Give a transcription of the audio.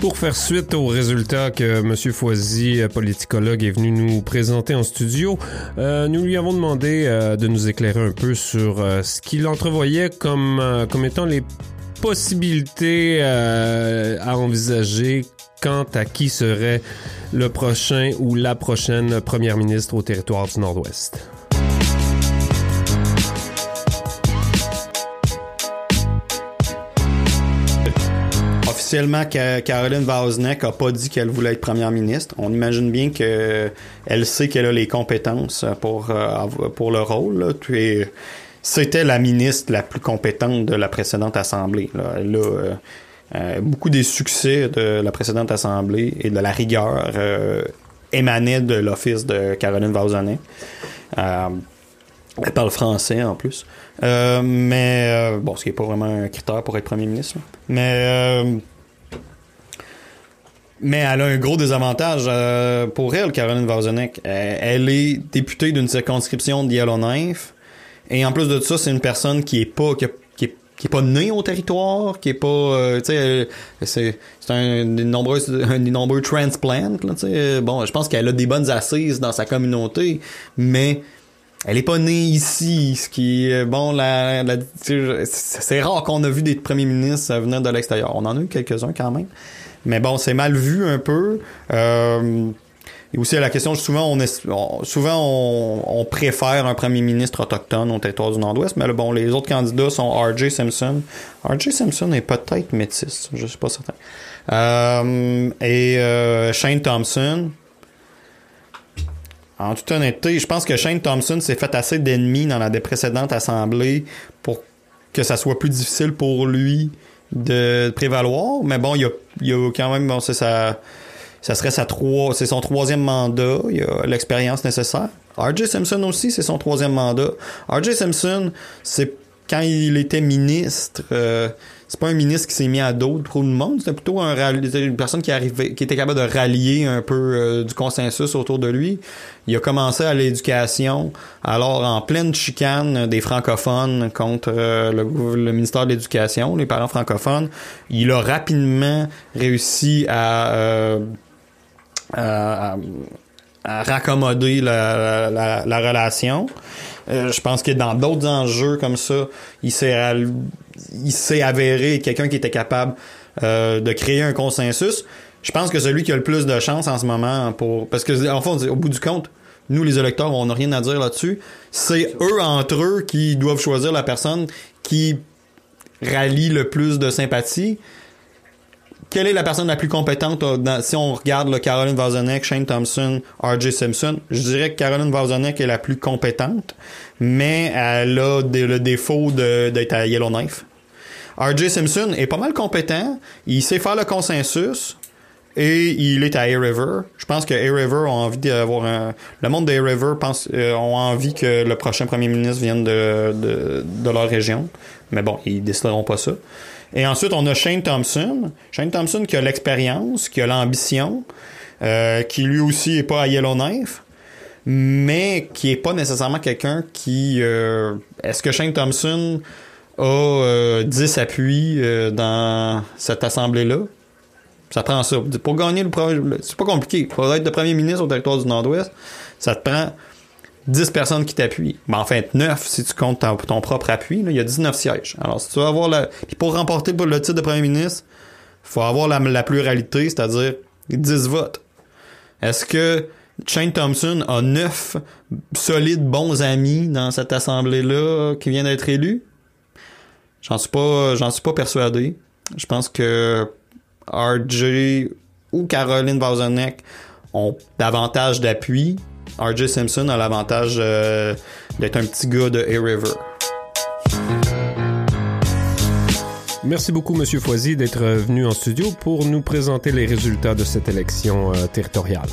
Pour faire suite aux résultats que M. Foisy, politicologue, est venu nous présenter en studio, euh, nous lui avons demandé euh, de nous éclairer un peu sur euh, ce qu'il entrevoyait comme, euh, comme étant les possibilités euh, à envisager quant à qui serait le prochain ou la prochaine première ministre au territoire du Nord-Ouest. Officiellement, Ca- Caroline Vosneck a pas dit qu'elle voulait être première ministre. On imagine bien que elle sait qu'elle a les compétences pour euh, pour le rôle. c'était la ministre la plus compétente de la précédente assemblée. Elle a euh, euh, beaucoup des succès de la précédente assemblée et de la rigueur euh, émanaient de l'office de Caroline. Euh, elle parle français en plus. Euh, mais euh, bon, ce qui n'est pas vraiment un critère pour être premier ministre. Mais euh, mais elle a un gros désavantage euh, pour elle, Caroline Vauzenek. Elle, elle est députée d'une circonscription de Yellowknife. Et en plus de ça, c'est une personne qui est pas qui, est, pas née au territoire, qui est pas euh, tu sais elle- c'est c'est un des nombreux un des nombreux transplants tu sais. Bon, je pense qu'elle a des bonnes assises dans sa communauté, mais elle est pas née ici, ce qui est bon la, la- c'est rare qu'on a vu des premiers ministres venir de l'extérieur. On en a eu quelques-uns quand même. Mais bon, c'est mal vu un peu. Euh, et aussi la question, souvent on, est, souvent on, on préfère un premier ministre autochtone au territoire du Nord-Ouest, mais là, bon, les autres candidats sont R.J. Simpson. R.J. Simpson est peut-être métis, je suis pas certain. Euh, et euh, Shane Thompson. En toute honnêteté, je pense que Shane Thompson s'est fait assez d'ennemis dans la précédente assemblée pour que ça soit plus difficile pour lui de prévaloir. Mais bon, il y a, il a quand même, bon, c'est sa, ça serait sa trois, c'est son troisième mandat. Il a l'expérience nécessaire. R.J. Simpson aussi, c'est son troisième mandat. R.J. Simpson, c'est quand il était ministre, euh, c'est pas un ministre qui s'est mis à dos pour le monde, c'était plutôt un une personne qui arrivait, qui était capable de rallier un peu euh, du consensus autour de lui. Il a commencé à l'éducation, alors en pleine chicane des francophones contre euh, le, ministère de l'Éducation, les parents francophones, il a rapidement réussi à, euh, raccommoder la, la, la- la relation. Euh, je pense que dans d'autres enjeux comme ça, il s'est il s'est avéré quelqu'un qui était capable euh, de créer un consensus. Je pense que celui qui a le plus de chance en ce moment pour parce que en fond au bout du compte, nous les électeurs, on n'a rien à dire là-dessus. C'est eux entre eux qui doivent choisir la personne qui rallie le plus de sympathie quelle est la personne la plus compétente euh, dans- si on regarde le Caroline Vauzenek, Shane Thompson, R.J. Simpson? Je dirais que Caroline Vauzenek est la plus compétente, mais elle a des- le défaut de- d'être à Yellowknife. R.J. Simpson est pas mal compétent, il sait faire le consensus, et il est à Air River. Je pense que Air River ont envie d'avoir un. Le monde de Air River pense, euh, ont envie que le prochain premier ministre vienne de, de, de leur région. Mais bon, ils décideront pas ça. Et ensuite, on a Shane Thompson. Shane Thompson qui a l'expérience, qui a l'ambition, euh, qui lui aussi est pas à Yellowknife, mais qui est pas nécessairement quelqu'un qui. euh, Est-ce que Shane Thompson a euh, 10 appuis euh, dans cette assemblée-là? Ça prend ça. Pour gagner le premier, c'est pas compliqué. Pour être le premier ministre au territoire du Nord-Ouest, ça te prend 10 personnes qui t'appuient. Ben, en fait, 9 si tu comptes ton, propre appui. il y a 19 sièges. Alors, si tu veux avoir la. Puis pour remporter le titre de premier ministre, il faut avoir la, la pluralité, c'est-à-dire 10 votes. Est-ce que Shane Thompson a 9 solides bons amis dans cette assemblée-là qui vient d'être élu? J'en suis pas. J'en suis pas persuadé. Je pense que RJ ou Caroline Vauzenek ont davantage d'appui. RJ Simpson a l'avantage euh, d'être un petit gars de Air River. Merci beaucoup, Monsieur Foisy, d'être venu en studio pour nous présenter les résultats de cette élection euh, territoriale.